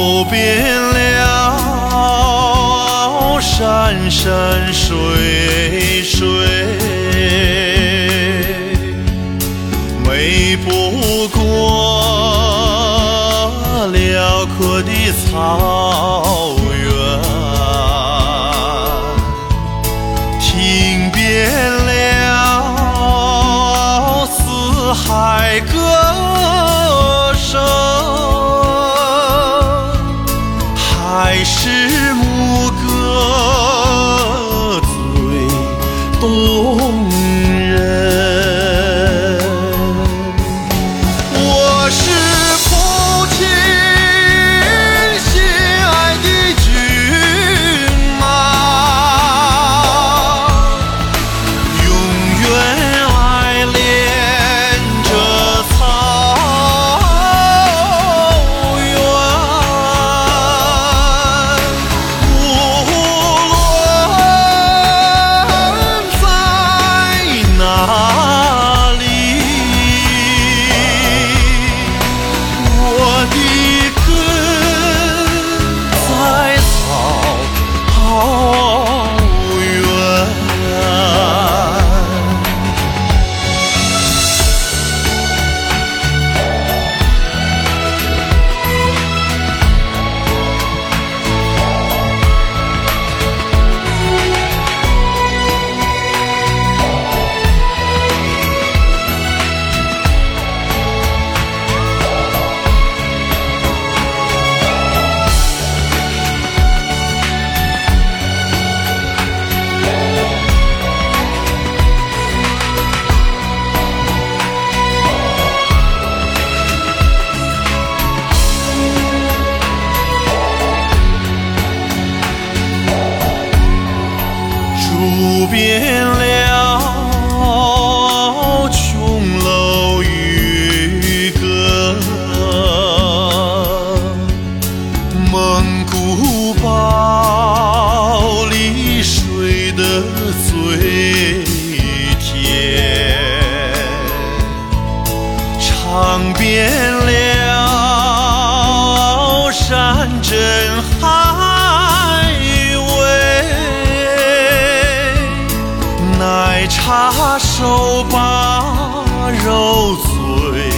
走遍了山山水水，美不过辽阔的草。是牧歌最动尝遍了山珍海味，奶茶手把肉最